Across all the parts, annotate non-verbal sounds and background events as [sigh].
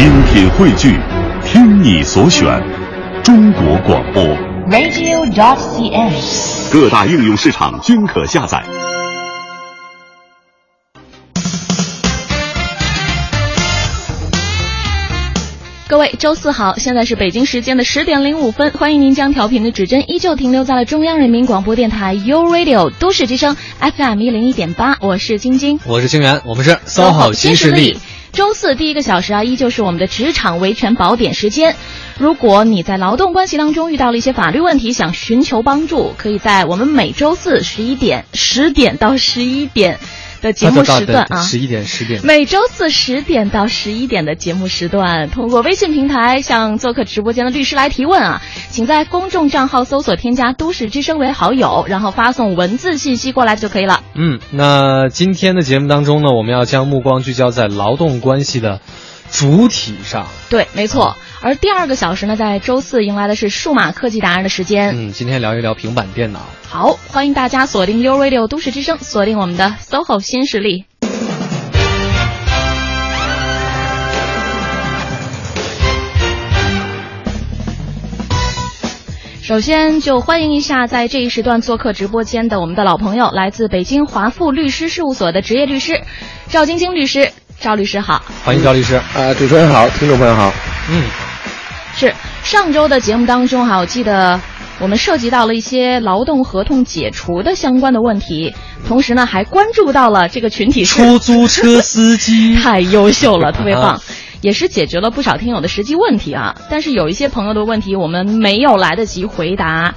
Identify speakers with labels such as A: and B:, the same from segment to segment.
A: 精品汇聚，听你所选，中国广播。
B: radio.dot.cn，。
A: 各大应用市场均可下载。
C: 各位，周四好，现在是北京时间的十点零五分，欢迎您将调频的指针依旧停留在了中央人民广播电台 u Radio 都市之声 FM 一零一点八，我是晶晶，
D: 我是清源，我们是搜好新势力。
C: 周四第一个小时啊，依旧是我们的职场维权宝典时间。如果你在劳动关系当中遇到了一些法律问题，想寻求帮助，可以在我们每周四十一点十点到十一点的节目时段啊，
D: 十一点十点，
C: 每周四十点到十一点的节目时段，通过微信平台向做客直播间的律师来提问啊，请在公众账号搜索添加“都市之声”为好友，然后发送文字信息过来就可以了。
D: 嗯，那今天的节目当中呢，我们要将目光聚焦在劳动关系的主体上。
C: 对，没错。而第二个小时呢，在周四迎来的是数码科技达人的时间。
D: 嗯，今天聊一聊平板电脑。
C: 好，欢迎大家锁定 U Radio 都市之声，锁定我们的 SOHO 新势力。首先就欢迎一下在这一时段做客直播间的我们的老朋友，来自北京华富律师事务所的职业律师赵晶晶律师。赵律师好，
D: 欢迎赵律师。
E: 啊，主持人好，听众朋友好。
D: 嗯，
C: 是上周的节目当中哈，我记得我们涉及到了一些劳动合同解除的相关的问题，同时呢还关注到了这个群体是
D: 出租车司机，[laughs]
C: 太优秀了，[laughs] 特别棒。也是解决了不少听友的实际问题啊，但是有一些朋友的问题我们没有来得及回答，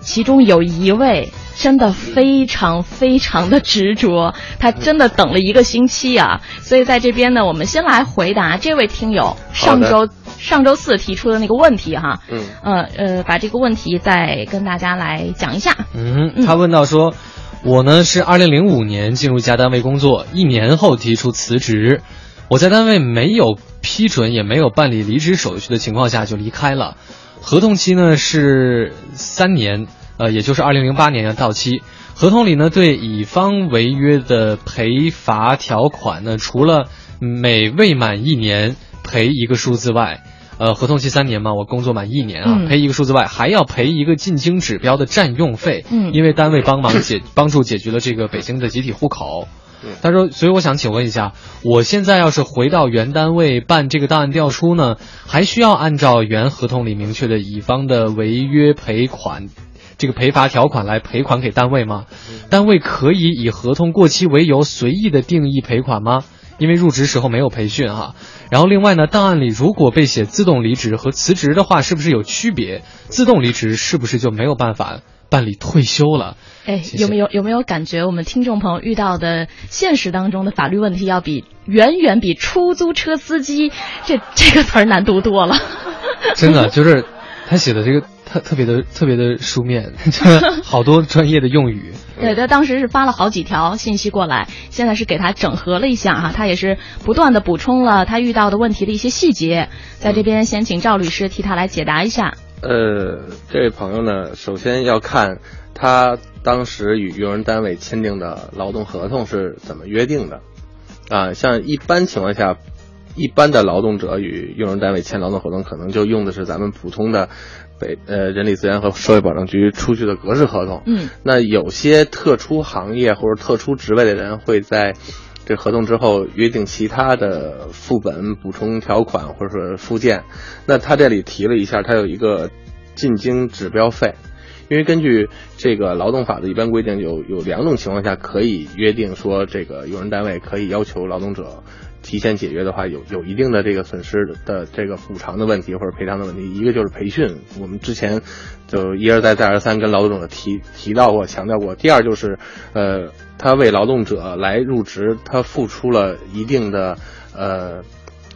C: 其中有一位真的非常非常的执着，他真的等了一个星期啊，所以在这边呢，我们先来回答这位听友上周上周四提出的那个问题哈，
E: 嗯，
C: 呃呃，把这个问题再跟大家来讲一下。
D: 嗯，他问到说，我呢是二零零五年进入一家单位工作，一年后提出辞职。我在单位没有批准，也没有办理离职手续的情况下就离开了。合同期呢是三年，呃，也就是二零零八年要到期。合同里呢对乙方违约的赔罚条款呢，除了每未满一年赔一个数字外，呃，合同期三年嘛，我工作满一年啊，
C: 嗯
D: 赔一个数字外，还要赔一个进京指标的占用费。
C: 嗯
D: 因为单位帮忙解帮助解决了这个北京的集体户口。他说，所以我想请问一下，我现在要是回到原单位办这个档案调出呢，还需要按照原合同里明确的乙方的违约赔款，这个赔罚条款来赔款给单位吗？单位可以以合同过期为由随意的定义赔款吗？因为入职时候没有培训哈。然后另外呢，档案里如果被写自动离职和辞职的话，是不是有区别？自动离职是不是就没有办法办理退休了？
C: 哎，
D: 谢谢
C: 有没有有没有感觉我们听众朋友遇到的现实当中的法律问题要比远远比出租车司机这这个词儿难读多了？[laughs]
D: 真的就是他写的这个特特别的特别的书面，就 [laughs] 好多专业的用语。
C: 对，他当时是发了好几条信息过来，现在是给他整合了一下哈，他也是不断的补充了他遇到的问题的一些细节，在这边先请赵律师替他来解答一下。
E: 呃，这位朋友呢，首先要看他当时与用人单位签订的劳动合同是怎么约定的。啊，像一般情况下，一般的劳动者与用人单位签劳动合同，可能就用的是咱们普通的北呃人力资源和社会保障局出具的格式合同。
C: 嗯
E: 那有些特殊行业或者特殊职位的人会在这合同之后约定其他的副本、补充条款或者说附件。那他这里提了一下，他有一个进京指标费，因为根据这个劳动法的一般规定，有有两种情况下可以约定说，这个用人单位可以要求劳动者。提前解约的话，有有一定的这个损失的这个补偿的问题或者赔偿的问题。一个就是培训，我们之前就一而再再而三跟劳动者提提到过、强调过。第二就是，呃，他为劳动者来入职，他付出了一定的呃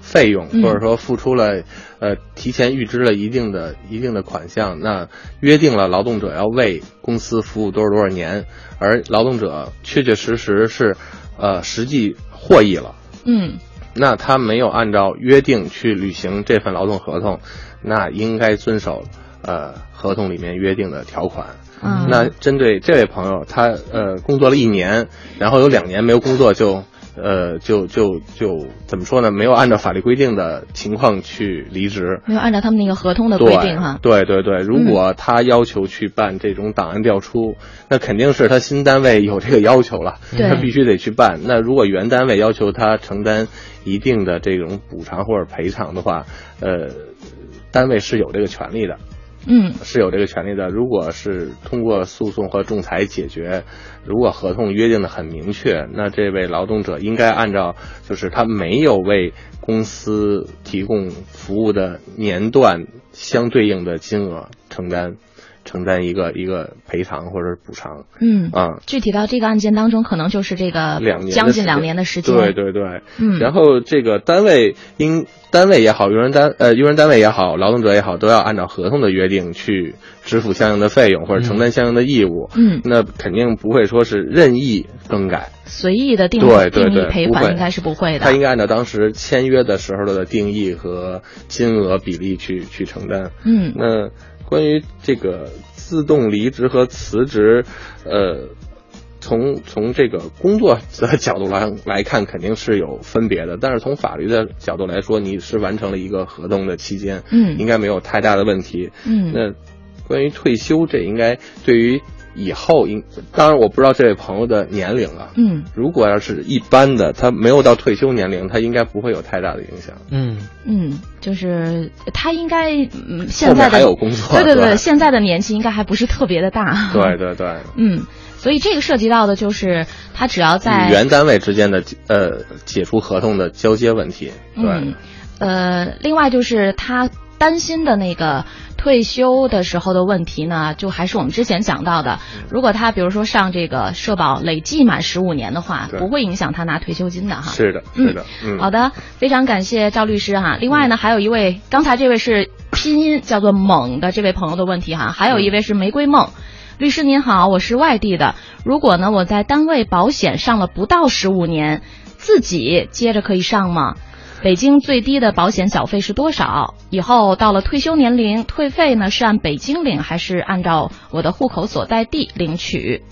E: 费用，
C: 嗯
E: 或者说付出了呃提前预支了一定的一定的款项。那约定了劳动者要为公司服务多少多少年，而劳动者确确实实是呃实际获益了。
C: 嗯。
E: 那他没有按照约定去履行这份劳动合同，那应该遵守呃合同里面约定的条款。
C: 嗯。
E: 那针对这位朋友，他呃工作了一年，然后有两年没有工作就呃，就就就怎么说呢？没有按照法律规定的情况去离职，
C: 没有按照他们那个合同的规定哈。
E: 对对对，如果他要求去办这种档案调出，那肯定是他新单位有这个要求了，他必须得去办。那如果原单位要求他承担一定的这种补偿或者赔偿的话，呃，单位是有这个权利的。
C: 嗯，
E: 是有这个权利的。如果是通过诉讼和仲裁解决，如果合同约定的很明确，那这位劳动者应该按照就是他没有为公司提供服务的年段相对应的金额承担。承担一个一个赔偿或者补偿，
C: 嗯
E: 啊，
C: 具体到这个案件当中，可能就是这个
E: 两年
C: 将近两年的时间，
E: 对对对，
C: 嗯，
E: 然后这个单位应单位也好，用人单呃用人单位也好，劳动者也好，都要按照合同的约定去支付相应的费用或者承担相应的义务，
C: 嗯，
E: 那肯定不会说是任意更改，
C: 随意的定
E: 对对
C: 定义赔款应该是不会的，
E: 他应该按照当时签约的时候的定义和金额比例去去承担，
C: 嗯，
E: 那关于这个。自动离职和辞职，呃，从从这个工作的角度来来看，肯定是有分别的。但是从法律的角度来说，你是完成了一个合同的期间，
C: 嗯，
E: 应该没有太大的问题，
C: 嗯。
E: 那关于退休，这应该对于。以后应当然我不知道这位朋友的年龄啊，
C: 嗯，
E: 如果要是一般的，他没有到退休年龄，他应该不会有太大的影响，
D: 嗯。
C: 嗯，就是他应该嗯现在的
E: 还有工作，
C: 对对对，现在的年纪应该还不是特别的大，
E: 对对对，[laughs]
C: 嗯，所以这个涉及到的就是他只要在
E: 原单位之间的呃解除合同的交接问题，
C: 对，呃，另外就是他担心的那个。退休的时候的问题呢，就还是我们之前讲到的，如果他比如说上这个社保累计满十五年的话，不会影响他拿退休金的哈。
E: 是的，是的，嗯，
C: 好的，非常感谢赵律师哈。另外呢，还有一位，刚才这位是拼音叫做猛的这位朋友的问题哈，还有一位是玫瑰梦，律师您好，我是外地的，如果呢我在单位保险上了不到十五年，自己接着可以上吗？北京最低的保险缴费是多少？以后到了退休年龄，退费呢是按北京领还是按照我的户口所在地领取？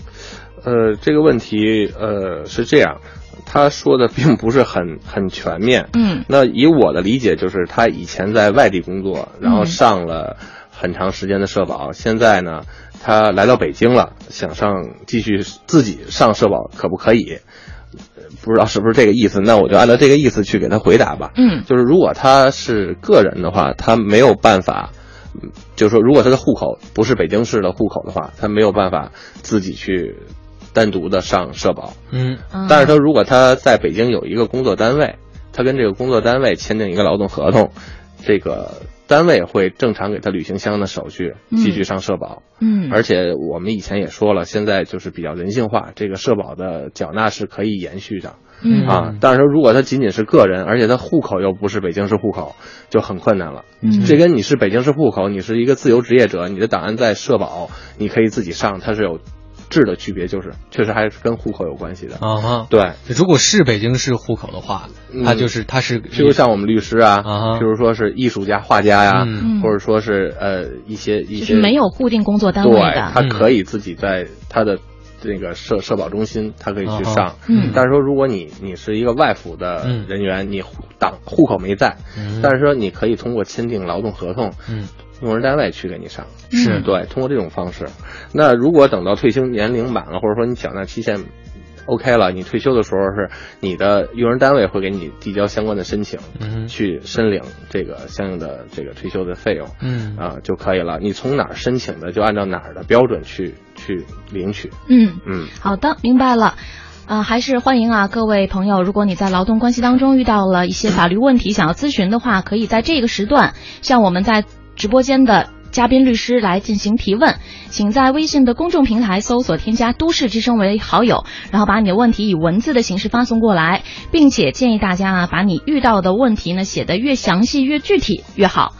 E: 呃，这个问题呃是这样，他说的并不是很很全面。
C: 嗯，
E: 那以我的理解，就是他以前在外地工作，然后上了很长时间的社保，现在呢他来到北京了，想上继续自己上社保，可不可以？不知道是不是这个意思，那我就按照这个意思去给他回答吧。
C: 嗯，
E: 就是如果他是个人的话，他没有办法，就是说如果他的户口不是北京市的户口的话，他没有办法自己去单独的上社保。
D: 嗯，
E: 但是他如果他在北京有一个工作单位，他跟这个工作单位签订一个劳动合同，这个。单位会正常给他履行相应的手续，继续上社保。
C: 嗯，
E: 而且我们以前也说了，现在就是比较人性化，这个社保的缴纳是可以延续的。
C: 嗯
E: 啊，但是说如果他仅仅是个人，而且他户口又不是北京市户口，就很困难了。
C: 嗯，
E: 这跟你是北京市户口，你是一个自由职业者，你的档案在社保，你可以自己上，它是有。质的区别就是，确实还是跟户口有关系的
D: 啊哈。
E: 对，
D: 如果是北京市户口的话，他就是他是，
E: 譬如像我们律师啊，
D: 啊，
E: 譬如说是艺术家、画家呀，或者说是呃一些一些
C: 没有固定工作单位的，
E: 他可以自己在他的那个社社保中心，他可以去上。
C: 嗯，
E: 但是说如果你你是一个外府的人员，你档户口没在，但是说你可以通过签订劳动合同，
D: 嗯。
E: 用人单位去给你上，
C: 是
E: 对，通过这种方式。那如果等到退休年龄满了，或者说你缴纳期限 OK 了，你退休的时候是你的用人单位会给你递交相关的申请，
D: 嗯，
E: 去申领这个相应的这个退休的费用，
D: 嗯
E: 啊就可以了。你从哪儿申请的，就按照哪儿的标准去去领取。
C: 嗯
E: 嗯，
C: 好的，明白了。啊，还是欢迎啊，各位朋友，如果你在劳动关系当中遇到了一些法律问题，想要咨询的话，可以在这个时段向我们在。直播间的嘉宾律师来进行提问，请在微信的公众平台搜索添加“都市之声”为好友，然后把你的问题以文字的形式发送过来，并且建议大家啊，把你遇到的问题呢写得越详细越具体越好。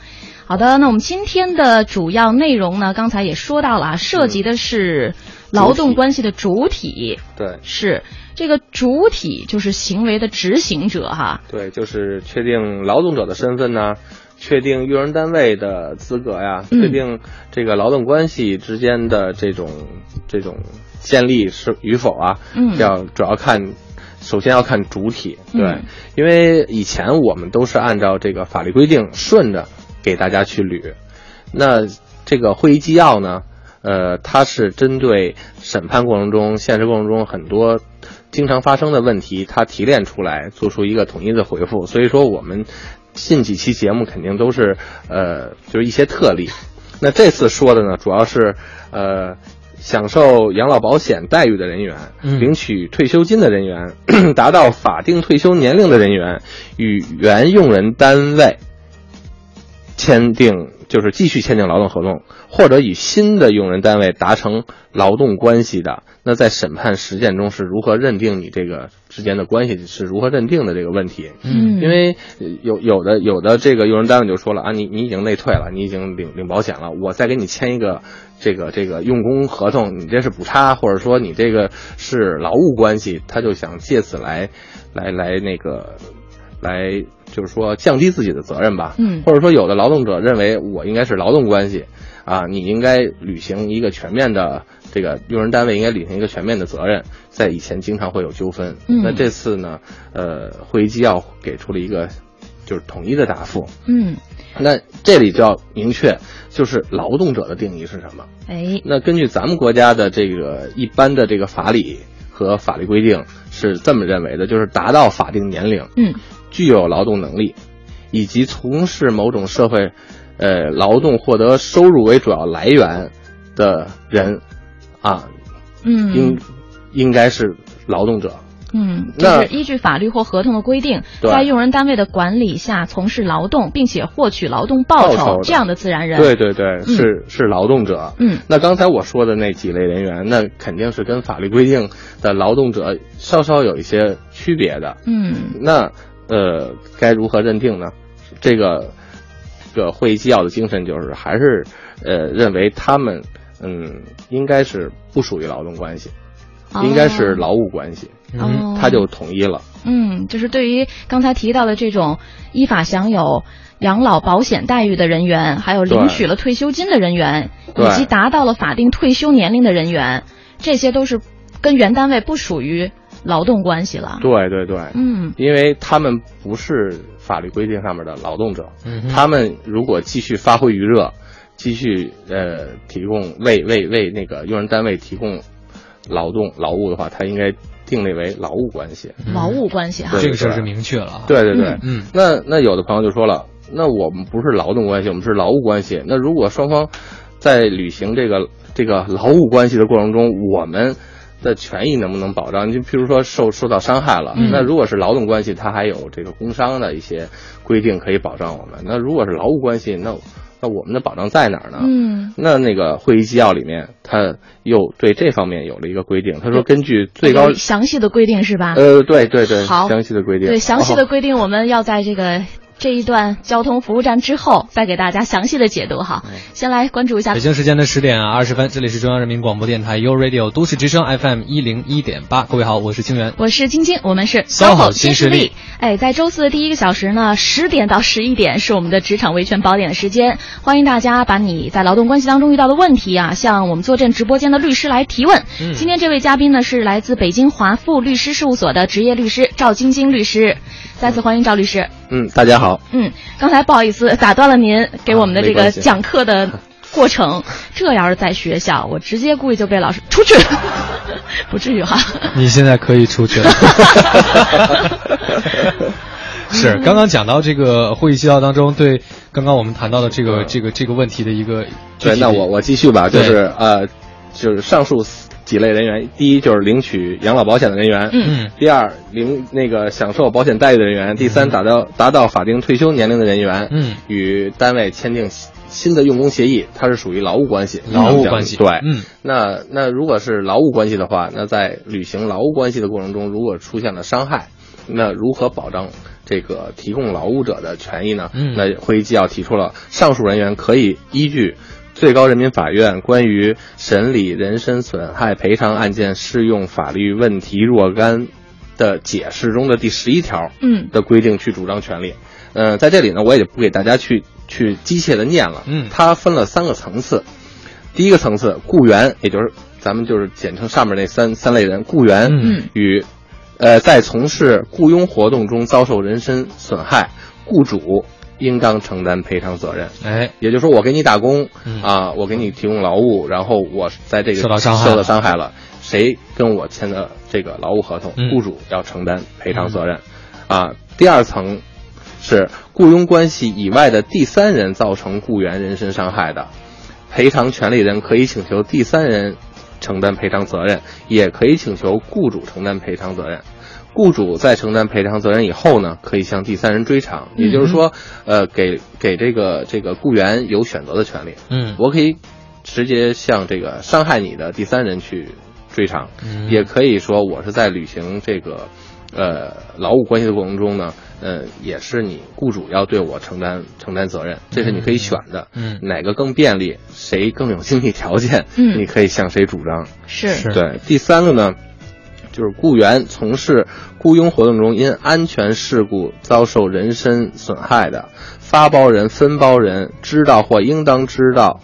C: 好的，那我们今天的主要内容呢，刚才也说到了，涉及的是劳动关系的主体，
E: 对，
C: 是这个主体就是行为的执行者哈，
E: 对，就是确定劳动者的身份呢。确定用人单位的资格呀，确定这个劳动关系之间的这种这种建立是与否啊，
C: 嗯，
E: 要主要看首先要看主体，对，
C: 嗯
E: 因为以前我们都是按照这个法律规定顺着给大家去捋，那这个会议纪要呢，呃，它是针对审判过程中、现实过程中很多经常发生的问题，它提炼出来，做出一个统一的回复。所以说，我们近几期节目肯定都是呃，就是一些特例。那这次说的呢，主要是呃。享受养老保险待遇的人员，
D: 嗯
E: 领取退休金的人员，[clears throat] 达到法定退休年龄的人员，与原用人单位签订就是继续签订劳动合同，或者与新的用人单位达成劳动关系的，那在审判实践中是如何认定你这个之间的关系是如何认定的这个问题？
C: 嗯
E: 因为呃有有的有的这个用人单位就说了啊，你你已经内退了，你已经领领保险了，我再给你签一个这个这个用工合同，你这是补差，或者说你这个是劳务关系，他就想借此来来来那个来就是说降低自己的责任吧，
C: 嗯。
E: 或者说有的劳动者认为我应该是劳动关系啊，你应该履行一个全面的这个用人单位应该履行一个全面的责任，在以前经常会有纠纷，
C: 嗯。
E: 那这次呢，呃，会议纪要给出了一个就是统一的答复，
C: 嗯，
E: 那这里就要明确，就是劳动者的定义是什么？
C: 哎，
E: 那根据咱们国家的这个一般的这个法理和法律规定是这么认为的，就是达到法定年龄，
C: 嗯
E: 具有劳动能力，以及从事某种社会，呃，劳动获得收入为主要来源的人，啊，
C: 嗯
E: 应应该是劳动者。
C: 嗯，就
E: 那
C: 是依据法律或合同的规定，在用人单位的管理下从事劳动，并且获取劳动报
E: 报酬
C: 这样的自然人。
E: 对对对，是是劳动者。
C: 嗯
E: 那刚才我说的那几类人员，那肯定是跟法律规定的劳动者稍稍有一些区别的。
C: 嗯
E: 那呃，该如何认定呢？这个这个会议纪要的精神就是还是呃认为他们嗯应该是不属于劳动关系，应该是劳务关系，
C: 哦，
E: 他就统一了。
C: 嗯，就是对于刚才提到的这种依法享有养老保险待遇的人员，还有领取了退休金的人员，以及达到了法定退休年龄的人员，这些都是跟原单位不属于劳动关系了。
E: 对对对，
C: 嗯
E: 因为他们不是法律规定上面的劳动者，
D: 嗯
E: 他们如果继续发挥余热，继续呃提供为为为那个用人单位提供劳动劳务的话，他应该定立为劳务关系。
C: 劳务关系哈。
D: 这个事儿是明确了啊。
E: 对对对，
D: 嗯
E: 那那有的朋友就说了，那我们不是劳动关系，我们是劳务关系。那如果双方在履行这个这个劳务关系的过程中，我们的权益能不能保障？你就譬如说受受到伤害了，
C: 嗯
E: 那如果是劳动关系，它还有这个工伤的一些规定可以保障我们。那如果是劳务关系，那那我们的保障在哪儿呢？
C: 嗯，
E: 那那个会议纪要里面，他又对这方面有了一个规定。他说，根据最高，
C: 详细的规定是吧？
E: 呃，对对对，
C: 好
E: 详细的规定，
C: 对，详细
E: 哦
C: 的规定我们要在这个。这一段交通服务站之后，再给大家详细的解读哈。先来关注一下
D: 北京时间的十点二十分，这里是中央人民广播电台 u Radio 都市之声 FM 一零一点八。各位好，我是清源。
C: 我是晶晶，我们是
D: SOHO
C: 新
D: 新势力。
C: 哎，在周四的第一个小时呢，十点到十一点是我们的职场维权宝典的时间，欢迎大家把你在劳动关系当中遇到的问题啊，向我们坐镇直播间的律师来提问。
D: 嗯
C: 今天这位嘉宾呢是来自北京华富律师事务所的职业律师赵晶晶律师，再次欢迎赵律师。
E: 嗯，大家好。
C: 嗯，刚才不好意思打断了您给我们的这个讲课的 [laughs] 过程。这要是在学校，我直接估计就被老师出去，[laughs] 不至于哈。
D: 你现在可以出去了。[laughs] 是，刚刚讲到这个会议纪要当中，对刚刚我们谈到的这个、
E: 嗯
D: 这个这个问题的一个
E: 对，那我我继续吧，就是呃，就是上述几类人员，第一就是领取养老保险的人员，
C: 嗯。
D: 嗯
E: 第二领那个享受保险待遇的人员，第三达到达到法定退休年龄的人员，
D: 嗯。
E: 与单位签订新新的用工协议，它是属于劳务关系，
D: 劳务关系。
E: 对，
D: 嗯。
E: 那那如果是劳务关系的话，那在履行劳务关系的过程中，如果出现了伤害，那如何保障这个提供劳务者的权益呢？
D: 嗯。
E: 那会议纪要提出了，上述人员可以依据最高人民法院关于审理人身损害赔偿案件适用法律问题若干的解释中的第十一条
C: 嗯
E: 的规定去主张权利。呃，在这里呢，我也不给大家去去机械的念了。
D: 嗯
E: 它分了三个层次。第一个层次，雇员，也就是咱们就是简称上面那三三类人，雇员
C: 嗯
E: 与呃，在从事雇佣活动中遭受人身损害，雇主应当承担赔偿责任。
D: 哎，
E: 也就是说，我给你打工、
D: 嗯
E: 啊，我给你提供劳务，然后我在这个
D: 受到伤害
E: 受到伤害了，谁跟我签的这个劳务合同，
D: 嗯
E: 雇主要承担赔偿责任。啊，第二层是雇佣关系以外的第三人造成雇员人身伤害的，赔偿权利人可以请求第三人承担赔偿责任，也可以请求雇主承担赔偿责任。雇主在承担赔偿责任以后呢，可以向第三人追偿，也就是说，呃，给给这个这个雇员有选择的权利。
D: 嗯
E: 我可以直接向这个伤害你的第三人去追偿，
D: 嗯
E: 也可以说我是在履行这个呃劳务关系的过程中呢，呃，也是你雇主要对我承担承担责任，这是你可以选的。
D: 嗯
E: 哪个更便利，谁更有经济条件，
C: 嗯
E: 你可以向谁主张。
C: 是
D: 是
E: 对，第三个呢，就是雇员从事雇佣活动中因安全事故遭受人身损害的，发包人、分包人知道或应当知道，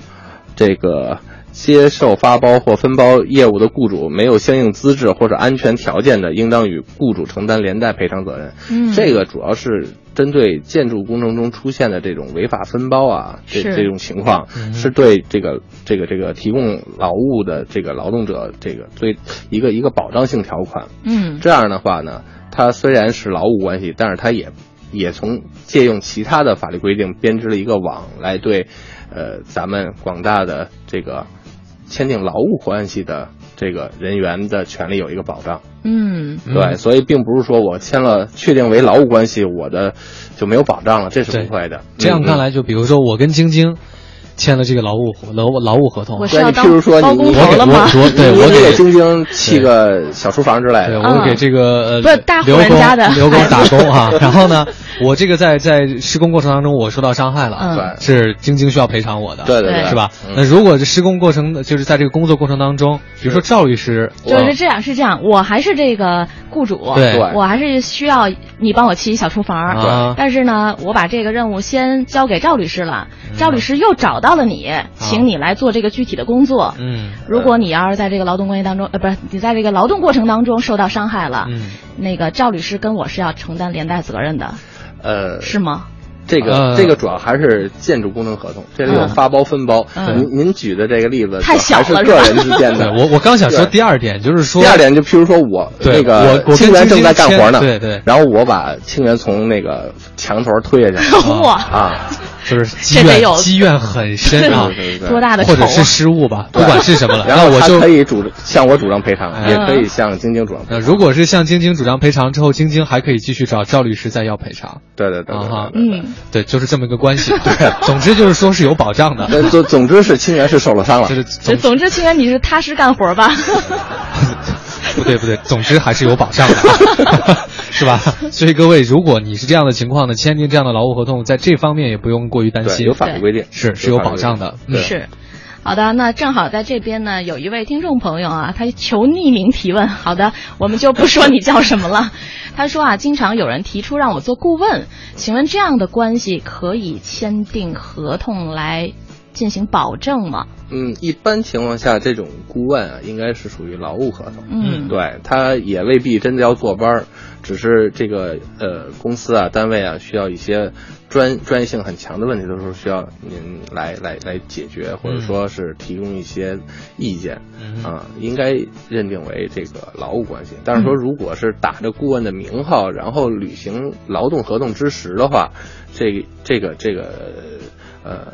E: 这个接受发包或分包业务的雇主没有相应资质或者安全条件的，应当与雇主承担连带赔偿责任。
C: 嗯
E: 这个主要是针对建筑工程中出现的这种违法分包啊，这这种情况，
D: 嗯
E: 是对这个这个这个提供劳务的这个劳动者这个最一个一个保障性条款。
C: 嗯
E: 这样的话呢，它虽然是劳务关系，但是它也也从借用其他的法律规定编织了一个网来对，呃，咱们广大的这个签订劳务关系的这个人员的权利有一个保障。
C: 嗯
D: 嗯
E: 对，所以并不是说我签了确定为劳务关系，我的就没有保障了，这是不会的。嗯
D: 这样看，来，就比如说我跟晶晶签了这个劳务劳务劳务合同，
E: 对你譬如说你
D: 我给？我我对我给
E: 给晶晶砌个小厨房之类
D: 对，
E: 的，
D: 我给这个呃
C: 不是大户
D: 刘工
C: 人家的
D: 刘工打工哈，[laughs] 然后呢，我这个在在施工过程当中我受到伤害了，
C: 嗯。
E: 对。
D: 是晶晶需要赔偿我的，
E: 对对
C: 对
D: 是吧？
E: 嗯。
D: 那如果这施工过程就是在这个工作过程当中，比如说赵律师，
C: 就是这样，是这样，我还是这个雇主，
D: 对
E: 对
C: 我还是需要你帮我砌一小厨房，
D: 啊。
C: 但是呢，我把这个任务先交给赵律师了，赵律师又找到了你，请你来做这个具体的工作。
D: 嗯。
C: 如果你要是在这个劳动关系当中，呃，不是你在这个劳动过程当中受到伤害了，
D: 嗯。
C: 那个赵律师跟我是要承担连带责任的，
E: 呃，
C: 是吗？
E: 这个、
D: 呃
E: 这个主要还是建筑工程合同，这里有
C: 嗯
E: 发包分包。
C: 嗯
E: 您您举的这个例子
C: 太小了是
E: 个人之间的。
D: 我我刚想说第二点，就是说
E: 第二点，就譬如说我那个
D: 我我跟
E: 清源正在干活呢，
D: 签对对
E: 然后我把清源从那个墙头推下去 [laughs] 啊，
D: 就是积怨积怨很深啊
C: 多大的！
D: 或者是失误吧，不管是什么了，
E: 然后
D: 我就
E: 可以主向我主张赔偿，
D: 哎
E: 也可以向晶晶主张赔偿。
D: 呃，如果是向晶晶主张赔偿之后，晶晶还可以继续找赵律师再要赔偿。
E: 对对对
D: 哈
E: 对对
C: 嗯，
D: 对，就是这么一个关系。[laughs] 对，总之就是说是有保障的。
E: 总总之是清源是受了伤了 [laughs]
D: 就。是总
C: 总之，清源你是踏实干活吧？[laughs]
D: 不对不对，总之还是有保障的，是吧？[laughs] 所以各位，如果你是这样的情况呢，签订这样的劳务合同，在这方面也不用过于担，心，
E: 有法律规定，
D: 是是有保障的。嗯
C: 是。好的，那正好在这边呢，有一位听众朋友啊，他求匿名提问。好的，我们就不说你叫什么了。他说啊，经常有人提出让我做顾问，请问这样的关系可以签订合同来进行保证吗？
E: 嗯，一般情况下，这种顾问啊，应该是属于劳务合同。
C: 嗯，
E: 对，他也未必真的要坐班儿，只是这个呃公司啊、单位啊需要一些专专业性很强的问题的时候，需要您来来来解决，或者说是提供一些意见
D: 嗯
E: 啊、应该认定为这个劳务关系。但是说，如果是打着顾问的名号，然后履行劳动合同之时的话，这这个这个呃。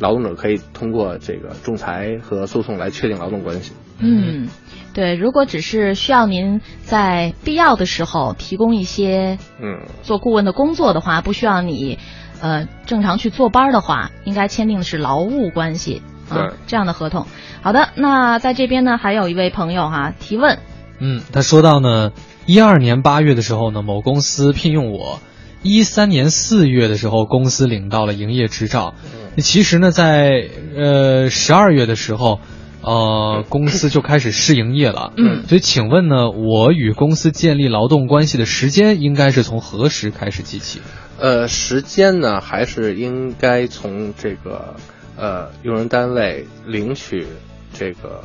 E: 劳动者可以通过这个仲裁和诉讼来确定劳动关系。
C: 嗯，对，如果只是需要您在必要的时候提供一些
E: 嗯，
C: 做顾问的工作的话，不需要你呃正常去坐班儿的话，应该签订的是劳务关系啊
E: 对
C: 这样的合同。好的，那在这边呢，还有一位朋友哈、提问，
D: 嗯，他说到呢，一二年八月的时候呢，某公司聘用我，一三年四月的时候，公司领到了营业执照。其实呢，在呃十二月的时候，呃，公司就开始试营业了。
C: 嗯
D: 所以请问呢，我与公司建立劳动关系的时间应该是从何时开始计起？
E: 呃，时间呢，还是应该从这个呃用人单位领取这个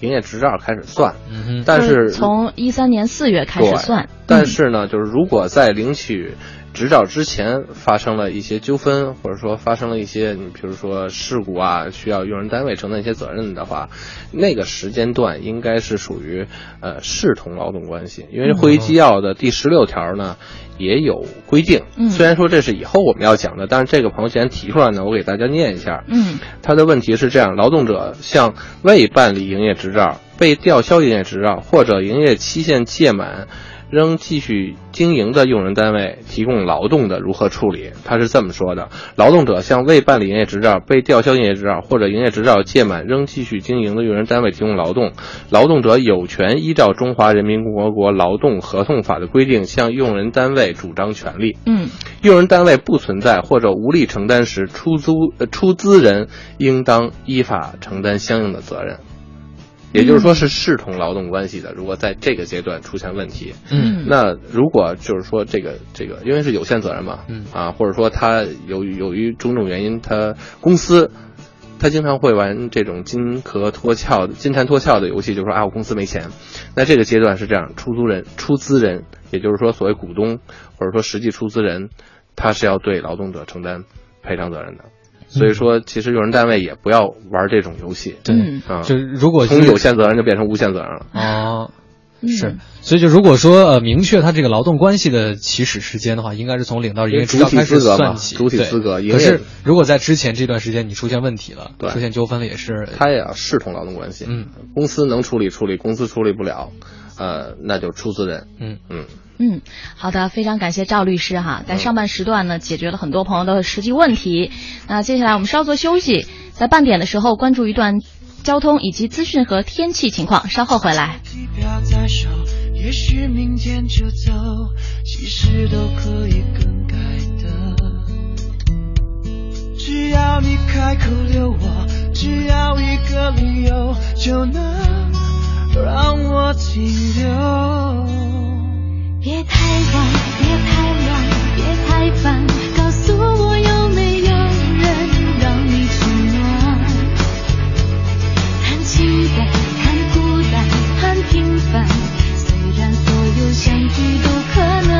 E: 营业执照开始算。
D: 嗯哼，
E: 但是
C: 从一三年四月开始算。
E: 但是呢，就是如果在领取。执照之前发生了一些纠纷，或者说发生了一些你比如说事故啊，需要用人单位承担一些责任的话，那个时间段应该是属于呃视同劳动关系。因为会议纪要的第十六条呢也有规定，虽然说这是以后我们要讲的，但是这个朋友既然提出来呢，我给大家念一下。
C: 嗯，
E: 他的问题是这样：劳动者向未办理营业执照、被吊销营业执照或者营业期限届满。仍继续经营的用人单位提供劳动的如何处理？他是这么说的：劳动者向未办理营业执照、被吊销营业执照或者营业执照届满仍继续经营的用人单位提供劳动，劳动者有权依照《中华人民共和国劳动合同法》的规定向用人单位主张权利。
C: 嗯，
E: 用人单位不存在或者无力承担时，出租出资人应当依法承担相应的责任。也就是说是视同劳动关系的，如果在这个阶段出现问题，
C: 嗯，
E: 那如果就是说这个这个，因为是有限责任嘛，
D: 嗯
E: 啊，或者说他由于由于种种原因，他公司他经常会玩这种金壳脱壳金蝉脱壳的游戏，就是说啊，我公司没钱，那这个阶段是这样，出租人出资人，也就是说所谓股东或者说实际出资人，他是要对劳动者承担赔偿责任的。所以说，其实用人单位也不要玩这种游戏。
D: 对，
E: 啊，
D: 就如果
E: 从有限责任就变成无限责任了。
D: 哦，是。所以就如果说呃明确他这个劳动关系的起始时间的话，应该是从领到营业执照开始算起。
E: 主体资格。
D: 可是如果在之前这段时间你出现问题了，
E: 对，
D: 出现纠纷了，也是。
E: 他也要视同劳动关系。
D: 嗯。
E: 公司能处理处理，公司处理不了，呃，那就出资人。
D: 嗯
E: 嗯。
C: 嗯，好的，非常感谢赵律师哈，在上半时段呢，解决了很多朋友的实际问题。那接下来我们稍作休息，在半点的时候关注一段交通以及资讯和天气情况，稍后回来。
B: 也许明天就走，其实都可以更改的。只要你开口留我，只要一个理由，就能让我停留。别太晚，别太乱，别太烦，告诉我有没有人让你取暖？谈情感，谈孤单，谈平凡，虽然所有相聚都可能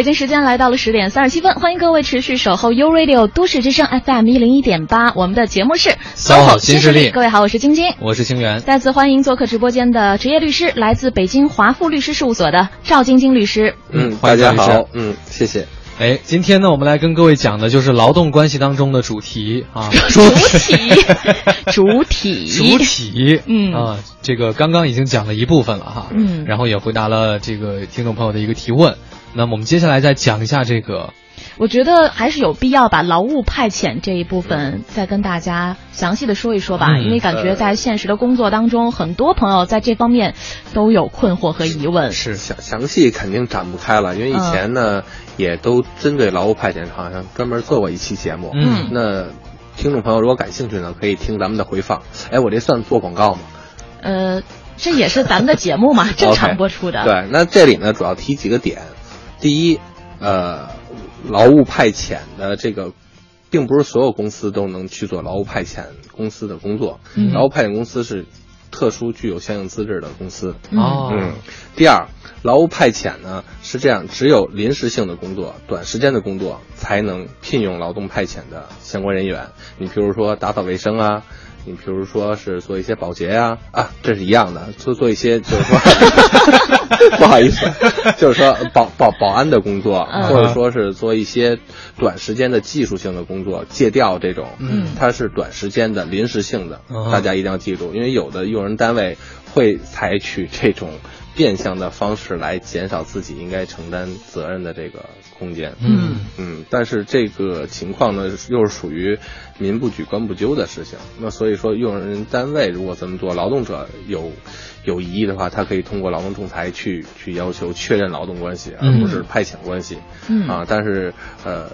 C: 北京时间来到了十点三十七分，欢迎各位持续守候 U Radio 都市之声 FM 一零一点八，我们的节目是
D: 三好新势力。
C: 各位好，我是晶晶，
D: 我是清源。
C: 再次欢迎做客直播间的职业律师，来自北京华富律师事务所的赵晶晶律师。
E: 嗯，大家好，嗯，谢谢。
D: 哎，今天呢，我们来跟各位讲的就是劳动关系当中的主题啊，[laughs]
C: 主体，[laughs] 主体，
D: 主体，
C: 嗯。
D: 啊，这个刚刚已经讲了一部分了哈，
C: 嗯，
D: 然后也回答了这个听众朋友的一个提问。那么我们接下来再讲一下这个
C: 我觉得还是有必要把劳务派遣这一部分再跟大家详细的说一说吧，
D: 嗯。
C: 因为感觉在现实的工作当中，很多朋友在这方面都有困惑和疑问。
D: 是。
E: 详详细肯定展不开了，因为以前呢、也都针对劳务派遣好像专门做过一期节目。
D: 嗯
E: 那听众朋友如果感兴趣呢，可以听咱们的回放。哎，我这算做广告吗？
C: 呃，这也是咱们的节目嘛，[laughs] 正常播出的。
E: 对，那这里呢主要提几个点。第一，呃，劳务派遣的这个，并不是所有公司都能去做劳务派遣公司的工作。
C: 嗯
E: 劳务派遣公司是特殊具有相应资质的公司。
D: 哦，
E: 嗯，第二，劳务派遣呢是这样，只有临时性的工作、短时间的工作才能聘用劳动派遣的相关人员。你比如说打扫卫生啊，你比如说是做一些保洁呀、啊，这是一样的，做做一些就是说 [laughs] [laughs] 不好意思，就是说保保保安的工作，
C: 嗯。
E: 或者说是做一些短时间的技术性的工作，借调这种，
C: 嗯。
E: 它是短时间的、临时性的，
D: 嗯。
E: 大家一定要记住，因为有的用人单位会采取这种变相的方式来减少自己应该承担责任的这个空间。
D: 嗯
E: 嗯，但是这个情况呢，又是属于民不举官不究的事情。那所以说，用人单位如果这么做，劳动者有有疑义的话，他可以通过劳动仲裁去去要求确认劳动关系，而不是派遣关系。
C: 嗯
E: 啊，但是呃。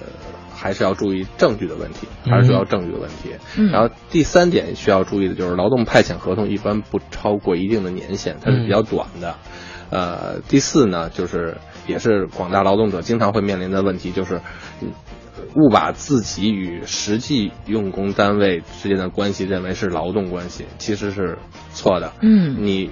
E: 还是要注意证据的问题，还是主要证据的问题。
C: 嗯
E: 然后第三点需要注意的就是，劳动派遣合同一般不超过一定的年限，它是比较短的。呃，第四呢，就是也是广大劳动者经常会面临的问题，就是嗯误把自己与实际用工单位之间的关系认为是劳动关系，其实是错的。
C: 嗯
E: 你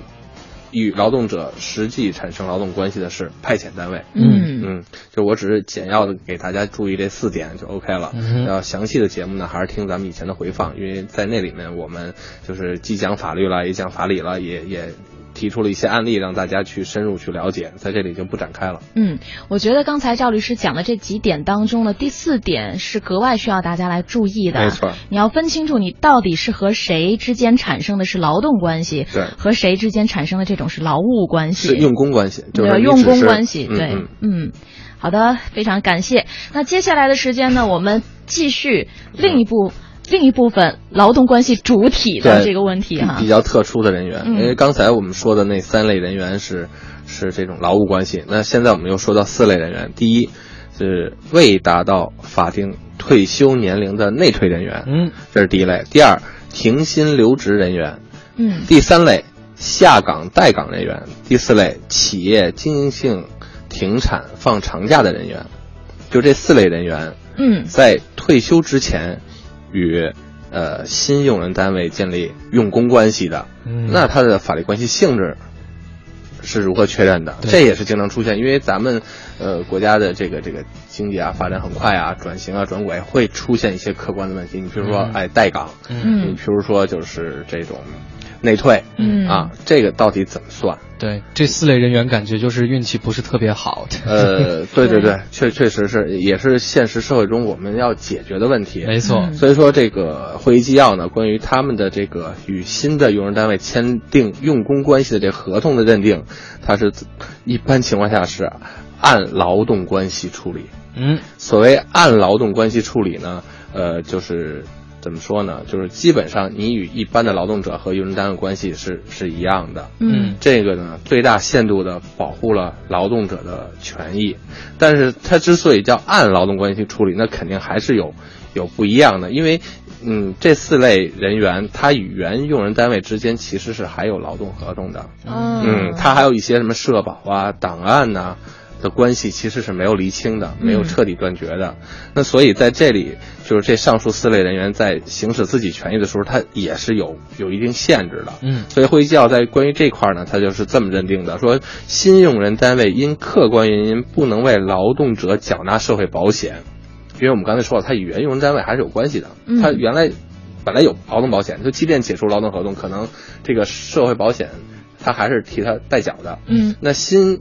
E: 与劳动者实际产生劳动关系的是派遣单位。
C: 嗯
E: 嗯，就我只是简要的给大家注意这四点就 OK 了。
D: 嗯
E: 然后详细的节目呢，还是听咱们以前的回放，因为在那里面我们就是既讲法律了，也讲法理了，也也提出了一些案例，让大家去深入去了解，在这里就不展开了。
C: 嗯，我觉得刚才赵律师讲的这几点当中呢，第四点是格外需要大家来注意的。
E: 没错，
C: 你要分清楚你到底是和谁之间产生的是劳动关系，
E: 对
C: 和谁之间产生的这种是劳务关系，
E: 是用工关系，就是
C: 对用工关系，
E: 嗯
C: 对，
E: 嗯
C: 嗯，好的，非常感谢。那接下来的时间呢，我们继续另一部。另一部分劳动关系主体的这个问题哈。
E: 比，较特殊的人员，
C: 嗯。
E: 因为刚才我们说的那三类人员是是这种劳务关系，那现在我们又说到四类人员，第一是未达到法定退休年龄的内退人员，
D: 嗯。
E: 这是第一类；第二，停薪留职人员；
C: 嗯。
E: 第三类，下岗待岗人员；第四类，企业经营性停产放长假的人员。就这四类人员，
C: 嗯。
E: 在退休之前与呃新用人单位建立用工关系的，
D: 嗯。
E: 那它的法律关系性质是如何确认的？这也是经常出现，因为咱们呃国家的这个这个经济啊发展很快啊，转型啊转轨会出现一些客观的问题。你比如说，
D: 嗯。
E: 哎待岗，你
C: 嗯
E: 比如说就是这种内退，
C: 嗯
E: 啊，这个到底怎么算？
D: 对，这四类人员感觉就是运气不是特别好的。
E: 呃，对对
C: 对
E: 对，确确实是，也是现实社会中我们要解决的问题。
D: 没错，
C: 嗯
E: 所以说，这个会议纪要呢，关于他们的这个与新的用人单位签订用工关系的这合同的认定，它是一般情况下是按劳动关系处理。
D: 嗯
E: 所谓按劳动关系处理呢，呃，就是怎么说呢？就是基本上你与一般的劳动者和用人单位关系是是一样的。
C: 嗯
E: 这个呢，最大限度的保护了劳动者的权益，但是它之所以叫按劳动关系处理，那肯定还是有有不一样的，因为嗯，这四类人员他与原用人单位之间其实是还有劳动合同的，嗯，他还有一些什么社保啊、档案呐、的关系其实是没有厘清的，没有彻底断绝的。那所以在这里，就是这上述四类人员在行使自己权益的时候，他也是有有一定限制的。
D: 嗯
E: 所以会议纪要在关于这块儿呢，他就是这么认定的：说新用人单位因客观原因不能为劳动者缴纳社会保险，因为我们刚才说了，它与原用人单位还是有关系的。
C: 嗯
E: 它原来本来有劳动保险，就即便解除劳动合同，可能这个社会保险他还是替他代缴的。
C: 嗯
E: 那新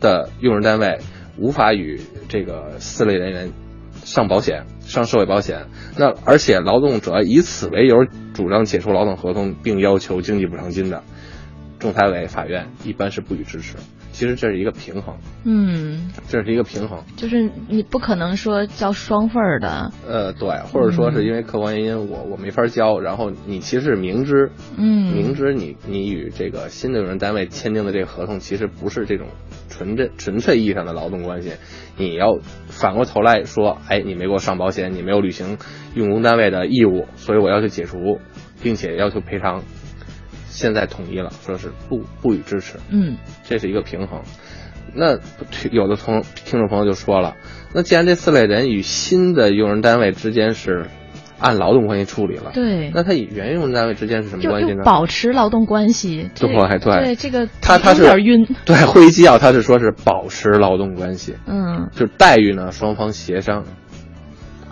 E: 的用人单位无法与这个四类人员上保险、上社会保险，那而且劳动者以此为由主张解除劳动合同并要求经济补偿金的，仲裁委、法院一般是不予支持。其实这是一个平衡，
C: 嗯，
E: 这是一个平衡，
C: 就是你不可能说交双份儿的，
E: 呃，对，或者说是因为客观原因，我我没法交，然后你其实是明知，
C: 嗯，
E: 明知你你与这个新的用人单位签订的这个合同其实不是这种纯正纯粹意义上的劳动关系，你要反过头来说，哎，你没给我上保险，你没有履行用工单位的义务，所以我要求解除，并且要求赔偿。现在统一了，说是不不予支持，
C: 嗯，
E: 这是一个平衡。那有的同听众朋友就说了，那既然这四类人与新的用人单位之间是按劳动关系处理了，
C: 对，
E: 那他与原用人单位之间是什么关系呢？
C: 保持劳动关系，
E: 对
C: 对
E: 对，
C: 这个
E: 他他是
C: 有点晕，[laughs]
E: 对会议纪要他是说是保持劳动关系，
C: 嗯，
E: 就是待遇呢双方协商。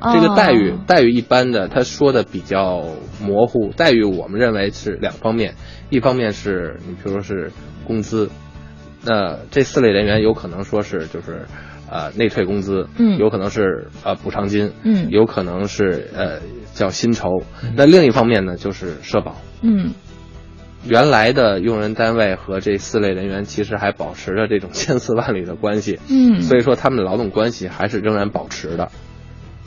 E: 这个待遇，待遇一般的，他说的比较模糊。待遇我们认为是两方面，一方面是你比如说是工资，那这四类人员有可能说是就是呃内退工资，
C: 嗯，
E: 有可能是呃补偿金，
C: 嗯，
E: 有可能是呃叫薪酬。那另一方面呢就是社保，
C: 嗯，
E: 原来的用人单位和这四类人员其实还保持着这种千丝万缕的关系，
C: 嗯，
E: 所以说他们的劳动关系还是仍然保持的。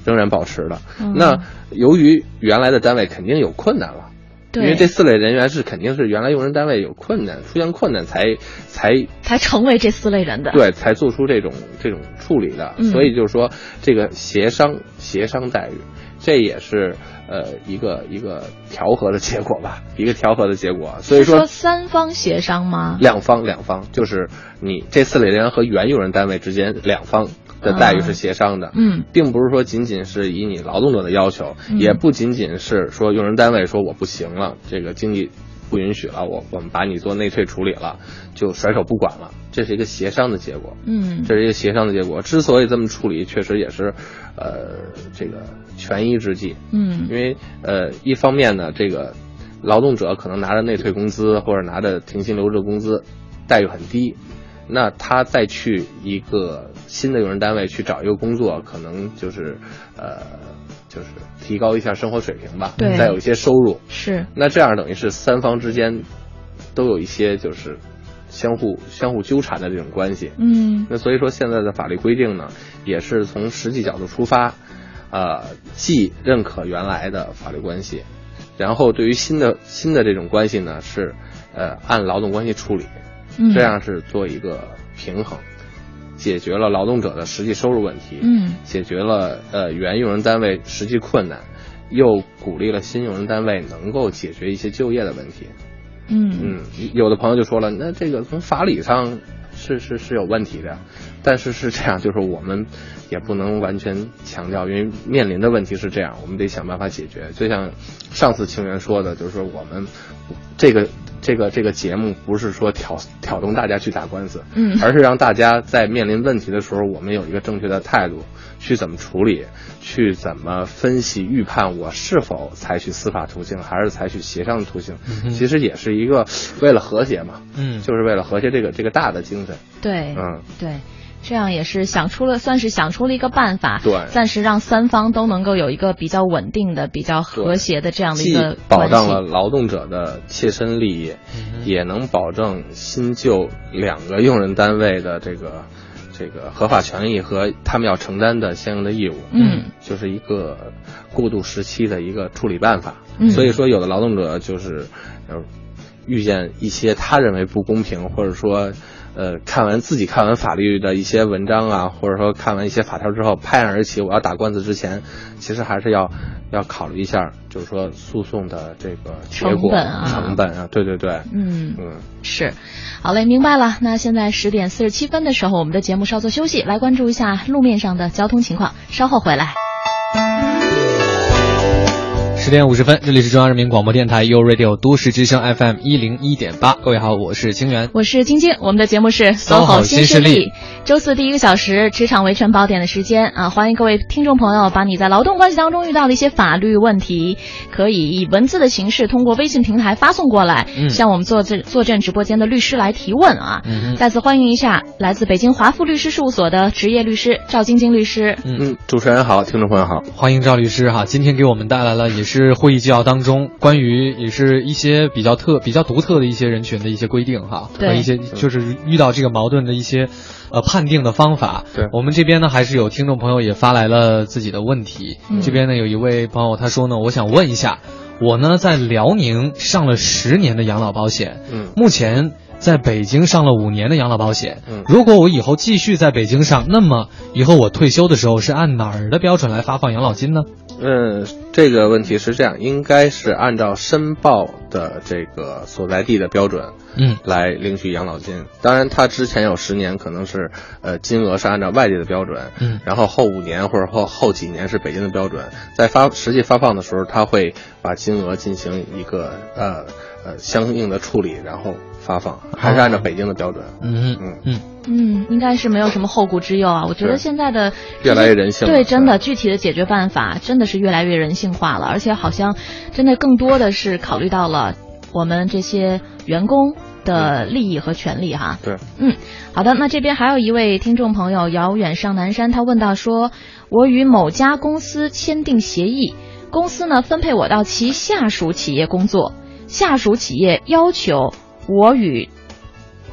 E: 仍然保持的。
C: 嗯、
E: 那由于原来的单位肯定有困难了，
C: 因
E: 为这四类人员是肯定是原来用人单位有困难，出现困难才才
C: 才成为这四类人的，
E: 对，才做出这种这种处理的。
C: 嗯、
E: 所以就是说，这个协商协商待遇，这也是呃一个一个调和的结果吧，一个调和的结果。所以
C: 说三方协商吗？
E: 两方两方就是你这四类人员和原用人单位之间两方。的待遇是协商的，
C: 嗯，
E: 并不是说仅仅是以你劳动者的要求，
C: 嗯、
E: 也不仅仅是说用人单位说我不行了，这个经济不允许了，我我们把你做内退处理了，就甩手不管了，这是一个协商的结果，
C: 嗯，
E: 这是一个协商的结果。之所以这么处理，确实也是，呃，这个权宜之计，
C: 嗯，
E: 因为呃，一方面呢，这个劳动者可能拿着内退工资或者拿着停薪留职工资，待遇很低。那他再去一个新的用人单位去找一个工作，可能就是，呃，就是提高一下生活水平吧，
C: 对，
E: 再有一些收入。
C: 是。
E: 那这样等于是三方之间都有一些就是相互相互纠缠的这种关系。
C: 嗯。
E: 那所以说现在的法律规定呢，也是从实际角度出发，呃，既认可原来的法律关系，然后对于新的新的这种关系呢，是呃按劳动关系处理。
C: 嗯、
E: 这样是做一个平衡，解决了劳动者的实际收入问题，
C: 嗯，
E: 解决了呃原用人单位实际困难，又鼓励了新用人单位能够解决一些就业的问题。
C: 嗯
E: 嗯，有的朋友就说了，那这个从法理上是是是有问题的，但是是这样，就是我们也不能完全强调，因为面临的问题是这样，我们得想办法解决。就像上次清源说的，就是说我们这个。这个这个节目不是说挑挑动大家去打官司，
C: 嗯，
E: 而是让大家在面临问题的时候，我们有一个正确的态度，去怎么处理，去怎么分析预判，我是否采取司法途径，还是采取协商的途径，
D: 嗯、
E: 其实也是一个为了和谐嘛，
D: 嗯，
E: 就是为了和谐这个这个大的精神，
C: 对，
E: 嗯，
C: 对。这样也是想出了，算是想出了一个办法，
E: 对，
C: 暂时让三方都能够有一个比较稳定的、比较和谐的这样的一个
E: 保障了劳动者的切身利益，
D: 嗯、
E: 也能保证新旧两个用人单位的这个这个合法权益和他们要承担的相应的义务。
C: 嗯，
E: 就是一个过渡时期的一个处理办法。
C: 嗯，
E: 所以说有的劳动者就是呃遇见一些他认为不公平，或者说。呃，看完自己看完法律的一些文章啊，或者说看完一些法条之后，拍案而起，我要打官司之前，其实还是要要考虑一下，就是说诉讼的这个结果
C: 成本啊，
E: 成本啊，对对对，
C: 嗯
E: 嗯，
C: 是，好嘞，明白了。那现在十点四十七分的时候，我们的节目稍作休息，来关注一下路面上的交通情况，稍后回来。
D: 十点五十分，这里是中央人民广播电台 u Radio 都市之声 FM 一零一点八。各位好，我是清源，
C: 我是晶晶。我们的节目是
D: SOHO
C: 新
D: 势力。
C: 周四第一个小时，职场维权宝典的时间啊，欢迎各位听众朋友把你在劳动关系当中遇到的一些法律问题，可以以文字的形式通过微信平台发送过来，
D: 嗯、
C: 向我们坐镇坐镇直播间的律师来提问啊。
D: 嗯、
C: 再次欢迎一下来自北京华富律师事务所的职业律师赵晶晶律师。
E: 嗯，主持人好，听众朋友好，
D: 欢迎赵律师哈。今天给我们带来了也是会议纪要当中关于也是一些比较特、比较独特的一些人群的一些规定哈，和一些就是遇到这个矛盾的一些呃判定的方法。
E: 对，
D: 我们这边呢还是有听众朋友也发来了自己的问题。这边呢有一位朋友他说呢，我想问一下，我呢在辽宁上了十年的养老保险，
E: 嗯，
D: 目前。在北京上了五年的养老保险，
E: 嗯，
D: 如果我以后继续在北京上，那么以后我退休的时候是按哪儿的标准来发放养老金呢？
E: 嗯，这个问题是这样，应该是按照申报的这个所在地的标准，
D: 嗯，
E: 来领取养老金。当然，他之前有十年可能是，呃，金额是按照外地的标准，
D: 嗯，
E: 然后后五年或者后后几年是北京的标准，在发实际发放的时候，他会把金额进行一个呃呃相应的处理，然后。发放还是按照北京的标准。
D: 嗯嗯嗯
C: 嗯，应该是没有什么后顾之忧啊。我觉得现在的
E: 越来越人性，
C: 对，真的具体的解决办法真的是越来越人性化了，而且好像真的更多的是考虑到了我们这些员工的利益和权利哈。
E: 对，
C: 嗯，好的，那这边还有一位听众朋友遥远上南山，他问到说，我与某家公司签订协议，公司呢分配我到其下属企业工作，下属企业要求。我与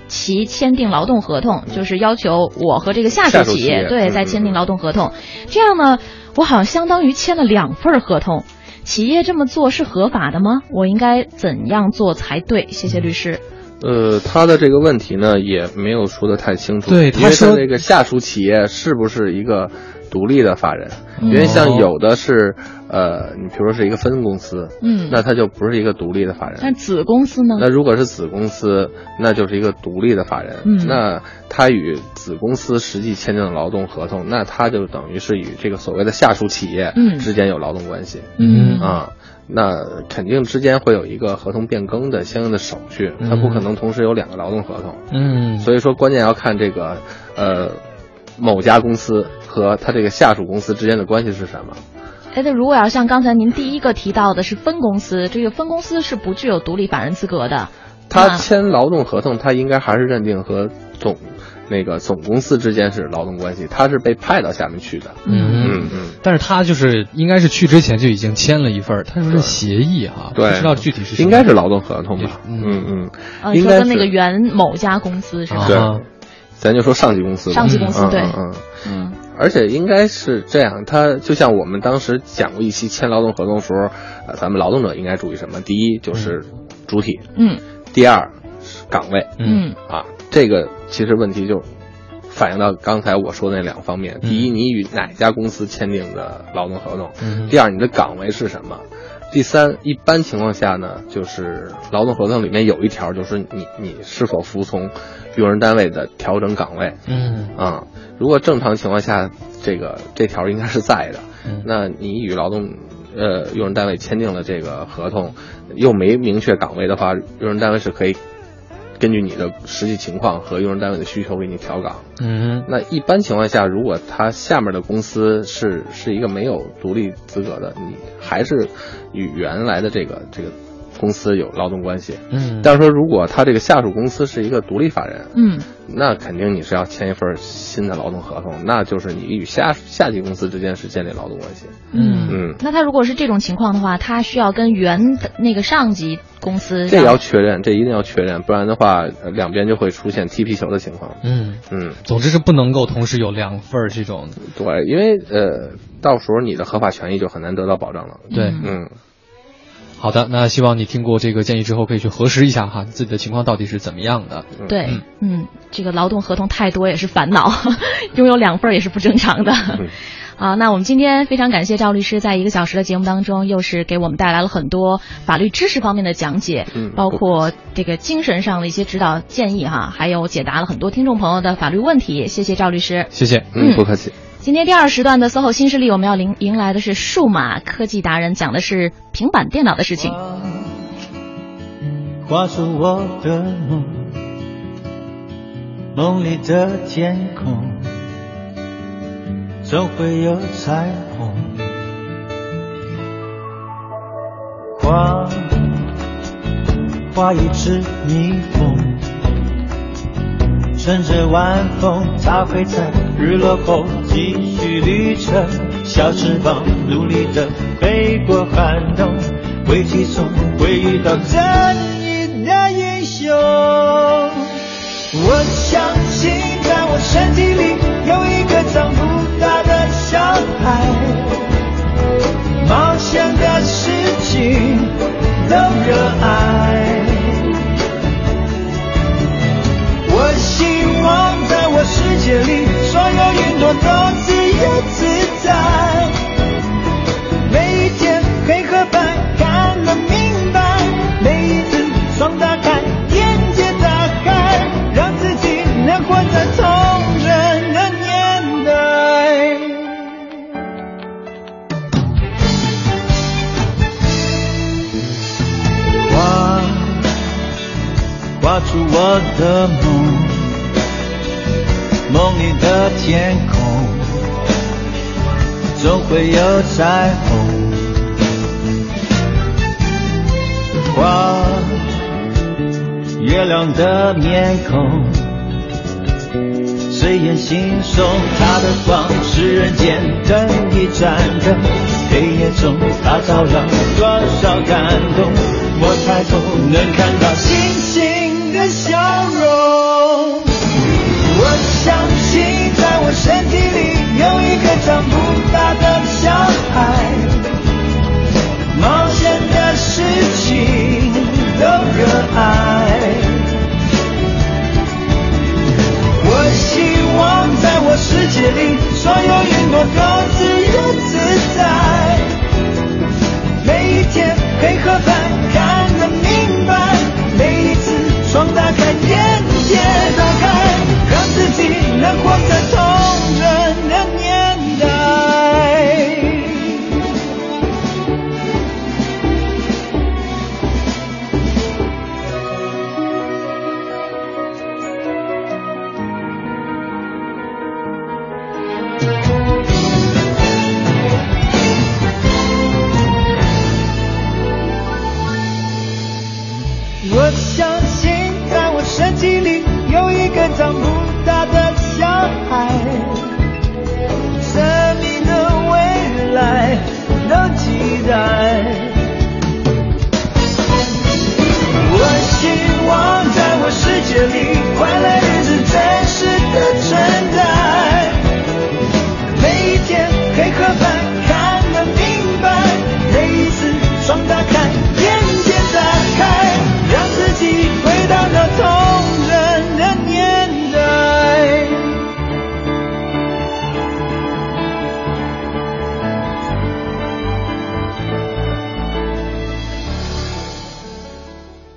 C: 其签订劳动合同，就是要求我和这个下属企业对再签订劳动合同。这样呢，我好像相当于签了两份合同。企业这么做是合法的吗？我应该怎样做才对？谢谢律师。
E: 呃，他的这个问题呢，也没有说的太清楚。
D: 对，
E: 他说那个下属企业是不是一个？独立的法人，因为像有的是，呃，你比如说是一个分公司，
C: 嗯，
E: 那它就不是一个独立的法人。
C: 那子公司呢？
E: 那如果是子公司，那就是一个独立的法人。
C: 嗯，
E: 那他与子公司实际签订的劳动合同，那他就等于是与这个所谓的下属企业之间有劳动关系。
C: 嗯
E: 啊，那肯定之间会有一个合同变更的相应的手续，他不可能同时有两个劳动合同。
D: 嗯，
E: 所以说关键要看这个，呃。某家公司和他这个下属公司之间的关系是什么？
C: 哎，那如果要像刚才您第一个提到的是分公司，这个分公司是不具有独立法人资格的。
E: 他签劳动合同，他应该还是认定和总那个总公司之间是劳动关系，他是被派到下面去的。
C: 嗯
E: 嗯嗯。
D: 但是他就是应该是去之前就已经签了一份，他说是协议哈，
E: 不
D: 知道具体是
E: 应该是劳动合同吧？嗯嗯。
C: 呃，说跟那个原某家公司是吧？
E: 对。咱就说上级公司，
C: 上级公司对，
E: 嗯嗯，而且应该是这样，他就像我们当时讲过一期签劳动合同的时候，呃，咱们劳动者应该注意什么？第一就是主体，
C: 嗯，
E: 第二是岗位，
C: 嗯。
E: 啊，这个其实问题就反映到刚才我说的那两方面：第一，你与哪家公司签订的劳动合同；第二，你的岗位是什么。第三，一般情况下呢，就是劳动合同里面有一条，就是你你是否服从用人单位的调整岗位。
D: 嗯。
E: 啊，如果正常情况下，这个这条应该是在的。那你与劳动呃用人单位签订了这个合同，又没明确岗位的话，用人单位是可以。根据你的实际情况和用人单位的需求给你调岗。
D: 嗯，
E: 那一般情况下，如果他下面的公司是是一个没有独立资格的，你还是与原来的这个这个。公司有劳动关系，
D: 嗯，
E: 但是说如果他这个下属公司是一个独立法人，
C: 嗯，
E: 那肯定你是要签一份新的劳动合同，那就是你与下下级公司之间是建立劳动关系，
C: 嗯。
E: 嗯，
C: 那他如果是这种情况的话，他需要跟原的那个上级公司，
E: 这要确认，这一定要确认，不然的话两边就会出现踢皮球的情况，
D: 嗯。
E: 嗯，
D: 总之是不能够同时有两份这种，
E: 对，因为呃，到时候你的合法权益就很难得到保障了，
D: 对，
E: 嗯。
D: 好的，那希望你听过这个建议之后，可以去核实一下哈，自己的情况到底是怎么样的。
C: 对，嗯，这个劳动合同太多也是烦恼，[laughs] 拥有两份也是不正常的。好，那我们今天非常感谢赵律师，在一个小时的节目当中，又是给我们带来了很多法律知识方面的讲解，包括这个精神上的一些指导建议哈，还有解答了很多听众朋友的法律问题。谢谢赵律师，
D: 谢谢，
E: 嗯，不客气。
C: 今天第二时段的 SOHO 新势力，我们要迎迎来的是数码科技达人，讲的是平板电脑的事情。
B: 画出我的梦，梦里的天空总会有彩虹。画画一只蜜蜂，乘着晚风，它会在日落后继续旅程。小翅膀努力地飞过寒冬，危机中，会遇到正义的英雄。我相信，在我身体里有一个长不大的小孩，冒险的事情都热爱。我都自由自在。每一天黑和白看得明白，每一次窗打开，眼界打开，让自己能活在童真的年代。画，画出我的会有彩虹。画月亮的面孔，谁眼惺忪，它的光是人间灯一盏灯，黑夜中它照亮多少感动。我抬头能看到星星的笑容，我想。身体里有一个长不大的小孩，冒险的事情都热爱，我希望在我世界里，所有云朵都自由自在。